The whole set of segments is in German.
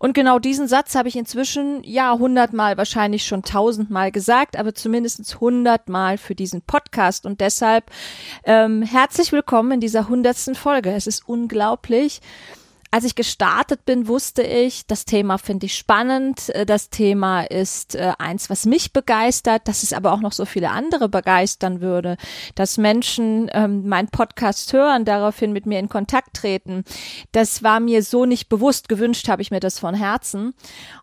Und genau diesen Satz habe ich inzwischen ja hundertmal, wahrscheinlich schon tausendmal gesagt, aber zumindest hundertmal für diesen Podcast. Und deshalb ähm, herzlich willkommen in dieser hundertsten Folge. Es ist unglaublich, als ich gestartet bin, wusste ich, das Thema finde ich spannend. Äh, das Thema ist äh, eins, was mich begeistert, dass es aber auch noch so viele andere begeistern würde, dass Menschen ähm, meinen Podcast hören, daraufhin mit mir in Kontakt treten. Das war mir so nicht bewusst. Gewünscht habe ich mir das von Herzen.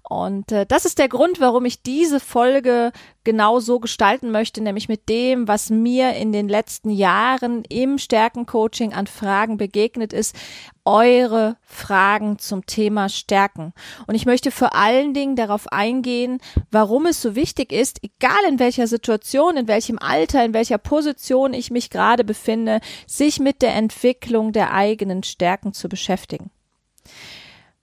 Und äh, das ist der Grund, warum ich diese Folge genau so gestalten möchte, nämlich mit dem, was mir in den letzten Jahren im Stärkencoaching an Fragen begegnet ist, eure Fragen zum Thema Stärken. Und ich möchte vor allen Dingen darauf eingehen, warum es so wichtig ist, egal in welcher Situation, in welchem Alter, in welcher Position ich mich gerade befinde, sich mit der Entwicklung der eigenen Stärken zu beschäftigen.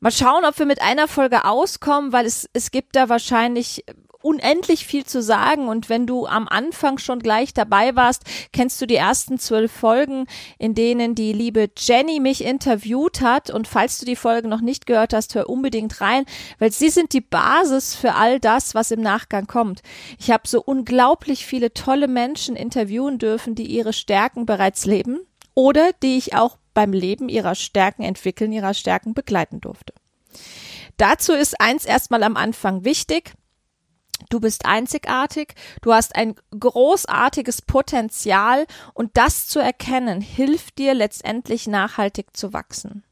Mal schauen, ob wir mit einer Folge auskommen, weil es, es gibt da wahrscheinlich unendlich viel zu sagen und wenn du am Anfang schon gleich dabei warst, kennst du die ersten zwölf Folgen, in denen die liebe Jenny mich interviewt hat und falls du die Folge noch nicht gehört hast, hör unbedingt rein, weil sie sind die Basis für all das, was im Nachgang kommt. Ich habe so unglaublich viele tolle Menschen interviewen dürfen, die ihre Stärken bereits leben oder die ich auch beim Leben ihrer Stärken entwickeln, ihrer Stärken begleiten durfte. Dazu ist eins erstmal am Anfang wichtig. Du bist einzigartig, du hast ein großartiges Potenzial und das zu erkennen hilft dir letztendlich nachhaltig zu wachsen.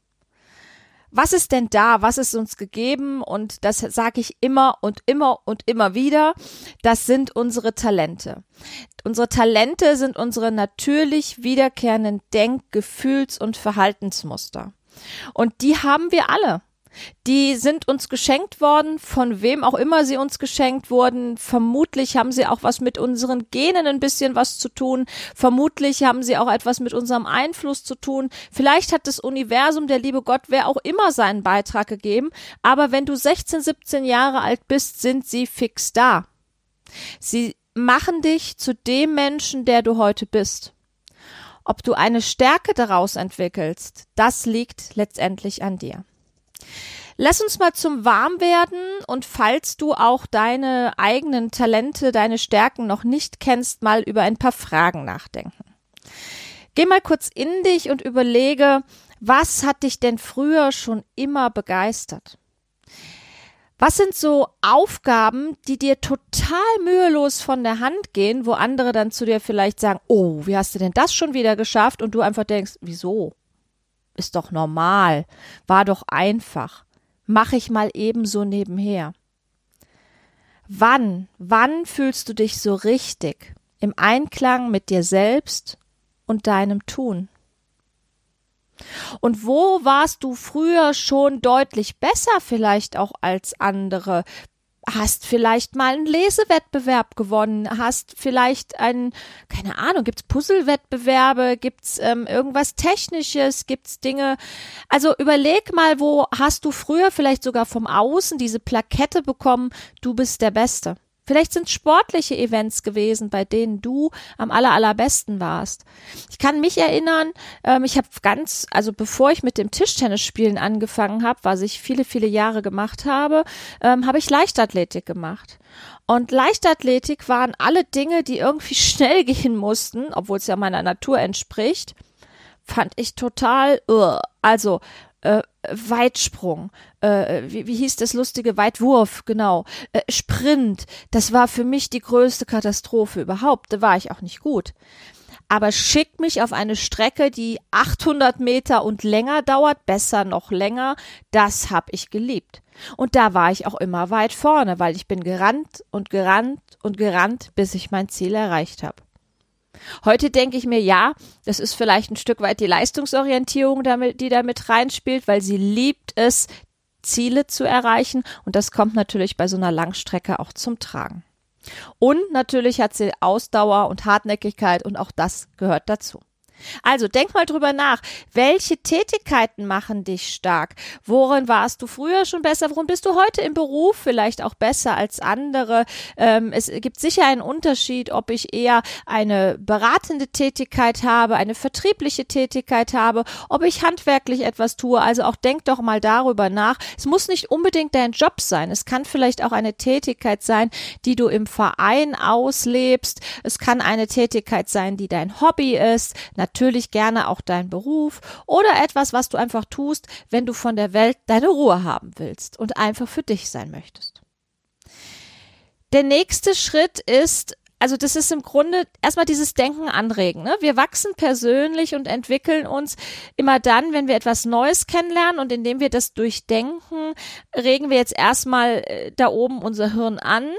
Was ist denn da? Was ist uns gegeben? Und das sage ich immer und immer und immer wieder. Das sind unsere Talente. Unsere Talente sind unsere natürlich wiederkehrenden Denk-, Gefühls- und Verhaltensmuster. Und die haben wir alle. Die sind uns geschenkt worden, von wem auch immer sie uns geschenkt wurden. Vermutlich haben sie auch was mit unseren Genen ein bisschen was zu tun. Vermutlich haben sie auch etwas mit unserem Einfluss zu tun. Vielleicht hat das Universum, der liebe Gott, wer auch immer seinen Beitrag gegeben. Aber wenn du 16, 17 Jahre alt bist, sind sie fix da. Sie machen dich zu dem Menschen, der du heute bist. Ob du eine Stärke daraus entwickelst, das liegt letztendlich an dir. Lass uns mal zum Warmwerden und falls du auch deine eigenen Talente, deine Stärken noch nicht kennst, mal über ein paar Fragen nachdenken. Geh mal kurz in dich und überlege, was hat dich denn früher schon immer begeistert? Was sind so Aufgaben, die dir total mühelos von der Hand gehen, wo andere dann zu dir vielleicht sagen, oh, wie hast du denn das schon wieder geschafft? Und du einfach denkst, wieso? Ist doch normal, war doch einfach, mach ich mal ebenso nebenher. Wann, wann fühlst du dich so richtig im Einklang mit dir selbst und deinem Tun? Und wo warst du früher schon deutlich besser vielleicht auch als andere? Hast vielleicht mal einen Lesewettbewerb gewonnen, hast vielleicht einen, keine Ahnung, gibt's Puzzlewettbewerbe, gibt's ähm, irgendwas Technisches, gibt's Dinge. Also überleg mal, wo hast du früher vielleicht sogar vom Außen diese Plakette bekommen, du bist der Beste. Vielleicht sind sportliche Events gewesen, bei denen du am aller, allerbesten warst. Ich kann mich erinnern, ähm, ich habe ganz, also bevor ich mit dem Tischtennisspielen angefangen habe, was ich viele, viele Jahre gemacht habe, ähm, habe ich Leichtathletik gemacht. Und Leichtathletik waren alle Dinge, die irgendwie schnell gehen mussten, obwohl es ja meiner Natur entspricht, fand ich total, uh. also äh, Weitsprung, äh, wie, wie hieß das lustige Weitwurf, genau, äh, Sprint, das war für mich die größte Katastrophe überhaupt, da war ich auch nicht gut. Aber schickt mich auf eine Strecke, die 800 Meter und länger dauert, besser noch länger, das hab ich geliebt. Und da war ich auch immer weit vorne, weil ich bin gerannt und gerannt und gerannt, bis ich mein Ziel erreicht habe. Heute denke ich mir, ja, das ist vielleicht ein Stück weit die Leistungsorientierung, damit, die damit reinspielt, weil sie liebt es, Ziele zu erreichen. Und das kommt natürlich bei so einer Langstrecke auch zum Tragen. Und natürlich hat sie Ausdauer und Hartnäckigkeit und auch das gehört dazu. Also denk mal drüber nach. Welche Tätigkeiten machen dich stark? Worin warst du früher schon besser? Worin bist du heute im Beruf vielleicht auch besser als andere? Ähm, es gibt sicher einen Unterschied, ob ich eher eine beratende Tätigkeit habe, eine vertriebliche Tätigkeit habe, ob ich handwerklich etwas tue. Also auch denk doch mal darüber nach. Es muss nicht unbedingt dein Job sein. Es kann vielleicht auch eine Tätigkeit sein, die du im Verein auslebst. Es kann eine Tätigkeit sein, die dein Hobby ist natürlich gerne auch dein Beruf oder etwas, was du einfach tust, wenn du von der Welt deine Ruhe haben willst und einfach für dich sein möchtest. Der nächste Schritt ist, also das ist im Grunde erstmal dieses Denken anregen. Ne? Wir wachsen persönlich und entwickeln uns immer dann, wenn wir etwas Neues kennenlernen und indem wir das durchdenken, regen wir jetzt erstmal äh, da oben unser Hirn an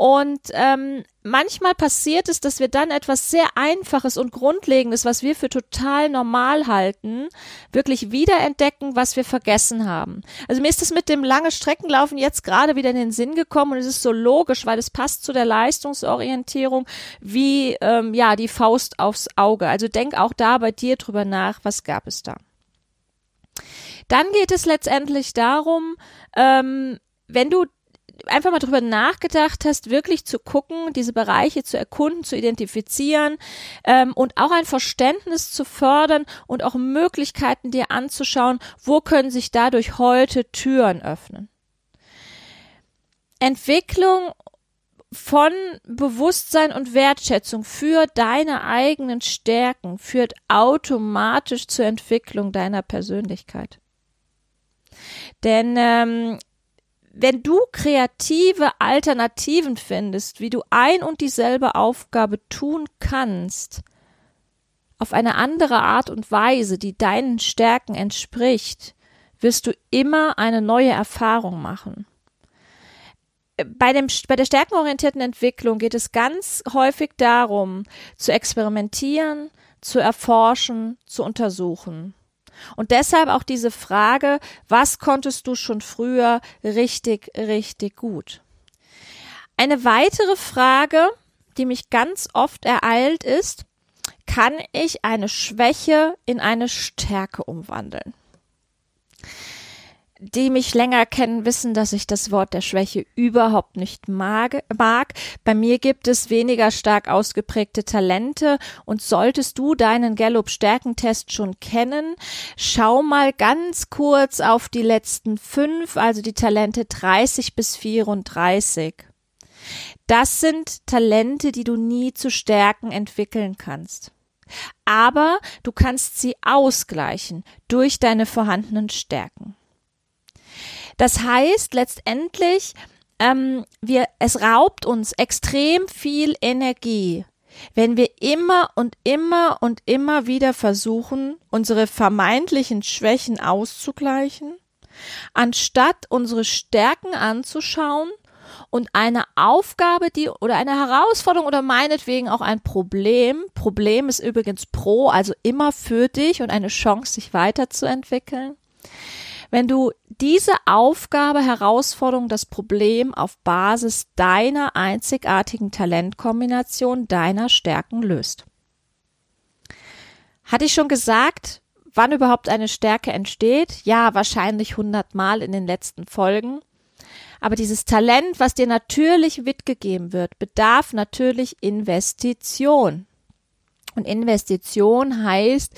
und ähm, manchmal passiert es, dass wir dann etwas sehr Einfaches und Grundlegendes, was wir für total normal halten, wirklich wiederentdecken, was wir vergessen haben. Also mir ist das mit dem lange Streckenlaufen jetzt gerade wieder in den Sinn gekommen und es ist so logisch, weil es passt zu der Leistungsorientierung wie ähm, ja die Faust aufs Auge. Also denk auch da bei dir drüber nach, was gab es da. Dann geht es letztendlich darum, ähm, wenn du einfach mal drüber nachgedacht hast, wirklich zu gucken, diese Bereiche zu erkunden, zu identifizieren ähm, und auch ein Verständnis zu fördern und auch Möglichkeiten dir anzuschauen, wo können sich dadurch heute Türen öffnen. Entwicklung von Bewusstsein und Wertschätzung für deine eigenen Stärken führt automatisch zur Entwicklung deiner Persönlichkeit. Denn ähm, wenn du kreative Alternativen findest, wie du ein und dieselbe Aufgabe tun kannst, auf eine andere Art und Weise, die deinen Stärken entspricht, wirst du immer eine neue Erfahrung machen. Bei, dem, bei der stärkenorientierten Entwicklung geht es ganz häufig darum, zu experimentieren, zu erforschen, zu untersuchen. Und deshalb auch diese Frage, was konntest du schon früher richtig, richtig gut? Eine weitere Frage, die mich ganz oft ereilt ist, kann ich eine Schwäche in eine Stärke umwandeln? Die mich länger kennen, wissen, dass ich das Wort der Schwäche überhaupt nicht mag. Bei mir gibt es weniger stark ausgeprägte Talente und solltest du deinen Gallup Stärkentest schon kennen, schau mal ganz kurz auf die letzten fünf, also die Talente 30 bis 34. Das sind Talente, die du nie zu Stärken entwickeln kannst. Aber du kannst sie ausgleichen durch deine vorhandenen Stärken. Das heißt letztendlich, ähm, wir, es raubt uns extrem viel Energie, wenn wir immer und immer und immer wieder versuchen, unsere vermeintlichen Schwächen auszugleichen, anstatt unsere Stärken anzuschauen und eine Aufgabe, die oder eine Herausforderung oder meinetwegen auch ein Problem. Problem ist übrigens pro, also immer für dich und eine Chance, sich weiterzuentwickeln. Wenn du diese Aufgabe, Herausforderung, das Problem auf Basis deiner einzigartigen Talentkombination, deiner Stärken löst. Hatte ich schon gesagt, wann überhaupt eine Stärke entsteht? Ja, wahrscheinlich hundertmal in den letzten Folgen. Aber dieses Talent, was dir natürlich mitgegeben wird, bedarf natürlich Investition. Und Investition heißt,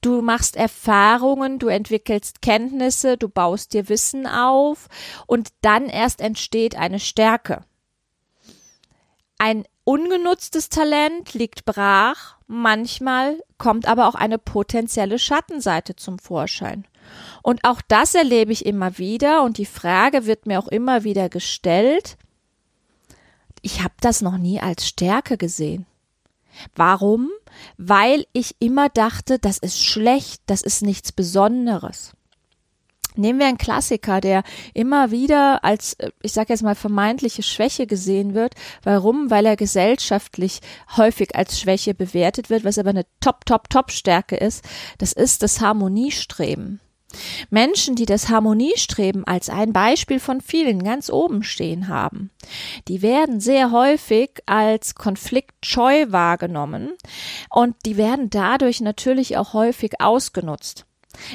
du machst Erfahrungen, du entwickelst Kenntnisse, du baust dir Wissen auf und dann erst entsteht eine Stärke. Ein ungenutztes Talent liegt brach, manchmal kommt aber auch eine potenzielle Schattenseite zum Vorschein. Und auch das erlebe ich immer wieder und die Frage wird mir auch immer wieder gestellt. Ich habe das noch nie als Stärke gesehen. Warum? Weil ich immer dachte, das ist schlecht, das ist nichts Besonderes. Nehmen wir einen Klassiker, der immer wieder als, ich sage jetzt mal, vermeintliche Schwäche gesehen wird. Warum? Weil er gesellschaftlich häufig als Schwäche bewertet wird, was aber eine Top, Top, Top-Stärke ist. Das ist das Harmoniestreben. Menschen, die das Harmoniestreben als ein Beispiel von vielen ganz oben stehen haben, die werden sehr häufig als konfliktscheu wahrgenommen und die werden dadurch natürlich auch häufig ausgenutzt.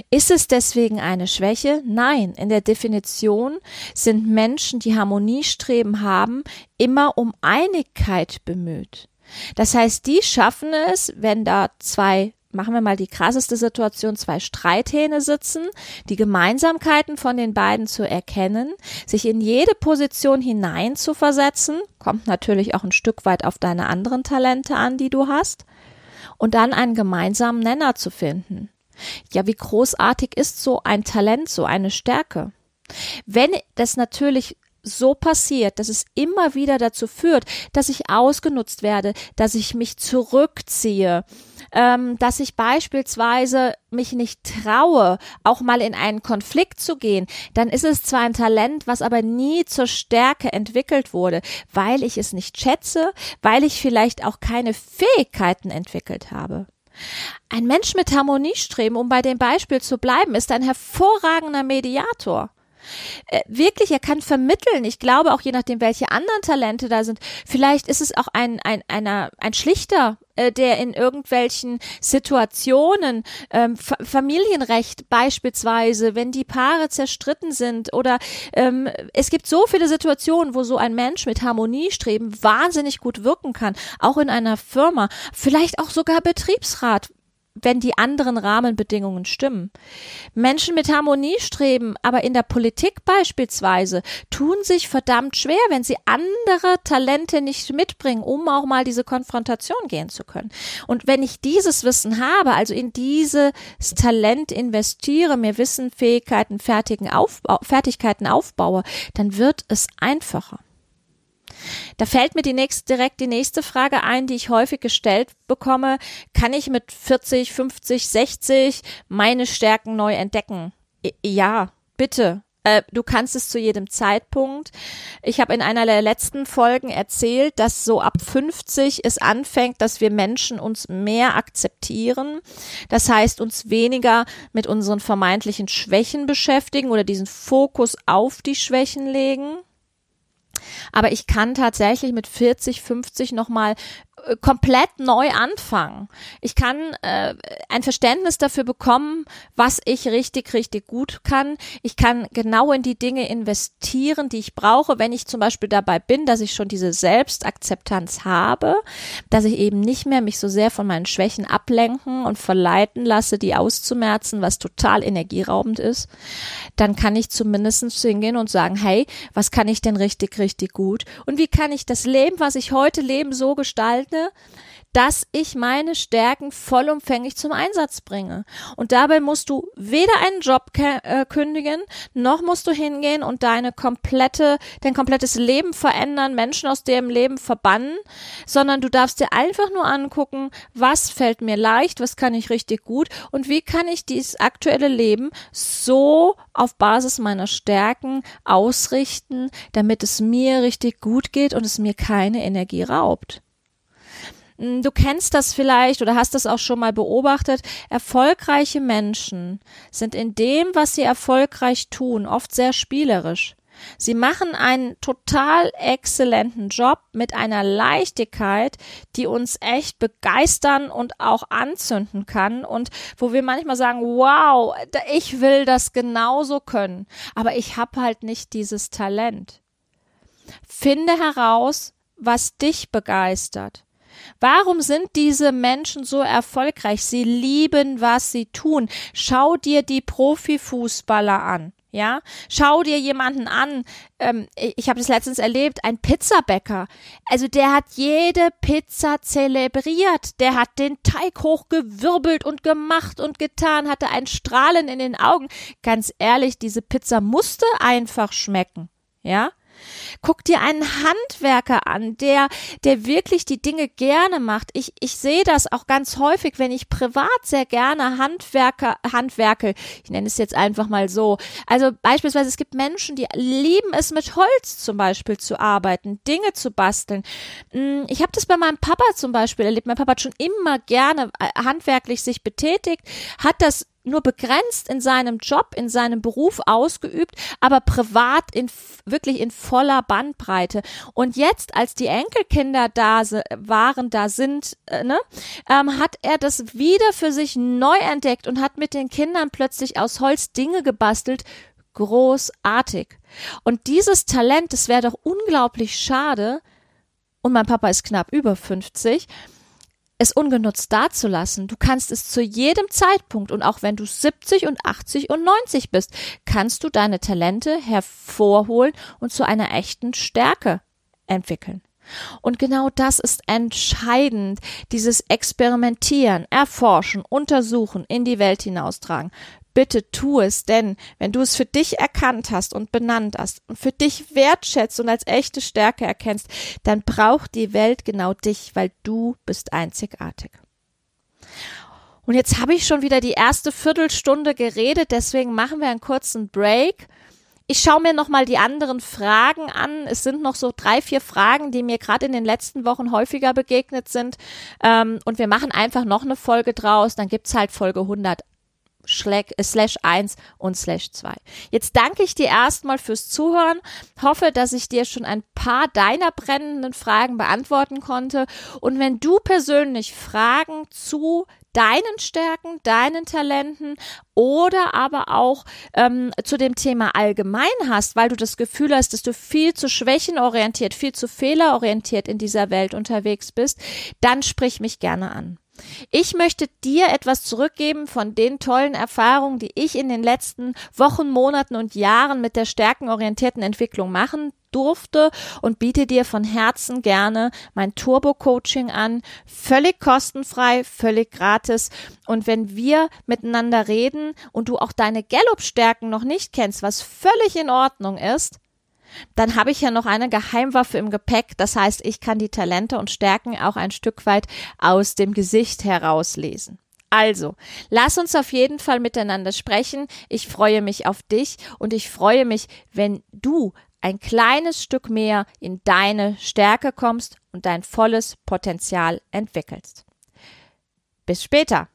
Ist es deswegen eine Schwäche? Nein, in der Definition sind Menschen, die Harmoniestreben haben, immer um Einigkeit bemüht. Das heißt, die schaffen es, wenn da zwei machen wir mal die krasseste Situation, zwei Streithähne sitzen, die Gemeinsamkeiten von den beiden zu erkennen, sich in jede Position hinein zu versetzen, kommt natürlich auch ein Stück weit auf deine anderen Talente an, die du hast, und dann einen gemeinsamen Nenner zu finden. Ja, wie großartig ist so ein Talent, so eine Stärke? Wenn das natürlich so passiert, dass es immer wieder dazu führt, dass ich ausgenutzt werde, dass ich mich zurückziehe, ähm, dass ich beispielsweise mich nicht traue, auch mal in einen Konflikt zu gehen, dann ist es zwar ein Talent, was aber nie zur Stärke entwickelt wurde, weil ich es nicht schätze, weil ich vielleicht auch keine Fähigkeiten entwickelt habe. Ein Mensch mit Harmoniestreben, um bei dem Beispiel zu bleiben, ist ein hervorragender Mediator. Äh, wirklich, er kann vermitteln. Ich glaube auch je nachdem, welche anderen Talente da sind. Vielleicht ist es auch ein, ein, einer, ein Schlichter, äh, der in irgendwelchen Situationen, ähm, Familienrecht beispielsweise, wenn die Paare zerstritten sind oder ähm, es gibt so viele Situationen, wo so ein Mensch mit Harmoniestreben wahnsinnig gut wirken kann, auch in einer Firma, vielleicht auch sogar Betriebsrat, wenn die anderen Rahmenbedingungen stimmen. Menschen mit Harmoniestreben, aber in der Politik beispielsweise, tun sich verdammt schwer, wenn sie andere Talente nicht mitbringen, um auch mal diese Konfrontation gehen zu können. Und wenn ich dieses Wissen habe, also in dieses Talent investiere, mir Wissen, Fähigkeiten, Fertigen Aufbau, Fertigkeiten aufbaue, dann wird es einfacher. Da fällt mir die nächste, direkt die nächste Frage ein, die ich häufig gestellt bekomme. Kann ich mit 40, 50, 60 meine Stärken neu entdecken? Ja, bitte. Äh, du kannst es zu jedem Zeitpunkt. Ich habe in einer der letzten Folgen erzählt, dass so ab 50 es anfängt, dass wir Menschen uns mehr akzeptieren. Das heißt, uns weniger mit unseren vermeintlichen Schwächen beschäftigen oder diesen Fokus auf die Schwächen legen. Aber ich kann tatsächlich mit 40, 50 nochmal komplett neu anfangen. Ich kann äh, ein Verständnis dafür bekommen, was ich richtig, richtig gut kann. Ich kann genau in die Dinge investieren, die ich brauche, wenn ich zum Beispiel dabei bin, dass ich schon diese Selbstakzeptanz habe, dass ich eben nicht mehr mich so sehr von meinen Schwächen ablenken und verleiten lasse, die auszumerzen, was total energieraubend ist. Dann kann ich zumindest hingehen und sagen, hey, was kann ich denn richtig, richtig gut? Und wie kann ich das Leben, was ich heute lebe, so gestalten, eigne, dass ich meine Stärken vollumfänglich zum Einsatz bringe. Und dabei musst du weder einen Job äh, kündigen, noch musst du hingehen und deine komplette, dein komplettes Leben verändern, Menschen aus dem Leben verbannen, sondern du darfst dir einfach nur angucken, was fällt mir leicht, was kann ich richtig gut und wie kann ich dieses aktuelle Leben so auf Basis meiner Stärken ausrichten, damit es mir richtig gut geht und es mir keine Energie raubt. Hm, du kennst das vielleicht oder hast das auch schon mal beobachtet. Erfolgreiche Menschen sind in dem, was sie erfolgreich tun, oft sehr spielerisch. Sie machen einen total exzellenten Job mit einer Leichtigkeit, die uns echt begeistern und auch anzünden kann und wo wir manchmal sagen, wow, ich will das genauso können, aber ich habe halt nicht dieses Talent. Finde heraus, was dich begeistert. Warum sind diese Menschen so erfolgreich? Sie lieben, was sie tun. Schau dir die Profifußballer an. Ja, schau dir jemanden an. Ähm, ich habe das letztens erlebt, ein Pizzabäcker. Also der hat jede Pizza zelebriert. Der hat den Teig hochgewirbelt und gemacht und getan, hatte ein Strahlen in den Augen. Ganz ehrlich, diese Pizza musste einfach schmecken. Ja, Guck dir einen Handwerker an, der, der wirklich die Dinge gerne macht. Ich, ich sehe das auch ganz häufig, wenn ich privat sehr gerne Handwerker, handwerke. Ich nenne es jetzt einfach mal so. Also beispielsweise, es gibt Menschen, die lieben es mit Holz zum Beispiel zu arbeiten, Dinge zu basteln. Hm, ich habe das bei meinem Papa zum Beispiel erlebt. Mein Papa hat schon immer gerne äh, handwerklich sich betätigt, hat das nur begrenzt in seinem Job, in seinem Beruf ausgeübt, aber privat in wirklich in voller Bandbreite. Und jetzt, als die Enkelkinder da waren, da sind, äh, ne, ähm, hat er das wieder für sich neu entdeckt und hat mit den Kindern plötzlich aus Holz Dinge gebastelt. Großartig. Und dieses Talent, das wäre doch unglaublich schade. Und mein Papa ist knapp über 50 es ungenutzt dazulassen. Du kannst es zu jedem Zeitpunkt und auch wenn du 70 und 80 und 90 bist, kannst du deine Talente hervorholen und zu einer echten Stärke entwickeln. Und genau das ist entscheidend, dieses Experimentieren, Erforschen, Untersuchen, in die Welt hinaustragen. Bitte tu es, denn wenn du es für dich erkannt hast und benannt hast und für dich wertschätzt und als echte Stärke erkennst, dann braucht die Welt genau dich, weil du bist einzigartig. Und jetzt habe ich schon wieder die erste Viertelstunde geredet, deswegen machen wir einen kurzen Break. Ich schaue mir nochmal die anderen Fragen an. Es sind noch so drei, vier Fragen, die mir gerade in den letzten Wochen häufiger begegnet sind. Ähm, und wir machen einfach noch eine Folge draus. Dann gibt's halt Folge 100 äh, slash 1 und slash 2. Jetzt danke ich dir erstmal fürs Zuhören, hoffe, dass ich dir schon ein paar deiner brennenden Fragen beantworten konnte und wenn du persönlich Fragen zu deinen Stärken, deinen Talenten oder aber auch ähm, zu dem Thema allgemein hast, weil du das Gefühl hast, dass du viel zu schwächenorientiert, viel zu fehlerorientiert in dieser Welt unterwegs bist, dann sprich mich gerne an. Ich möchte dir etwas zurückgeben von den tollen Erfahrungen, die ich in den letzten Wochen, Monaten und Jahren mit der stärkenorientierten Entwicklung machen durfte und biete dir von Herzen gerne mein Turbo-Coaching an. Völlig kostenfrei, völlig gratis. Und wenn wir miteinander reden und du auch deine Gallup-Stärken noch nicht kennst, was völlig in Ordnung ist, dann habe ich ja noch eine Geheimwaffe im Gepäck. Das heißt, ich kann die Talente und Stärken auch ein Stück weit aus dem Gesicht herauslesen. Also, lass uns auf jeden Fall miteinander sprechen. Ich freue mich auf dich und ich freue mich, wenn du ein kleines Stück mehr in deine Stärke kommst und dein volles Potenzial entwickelst. Bis später.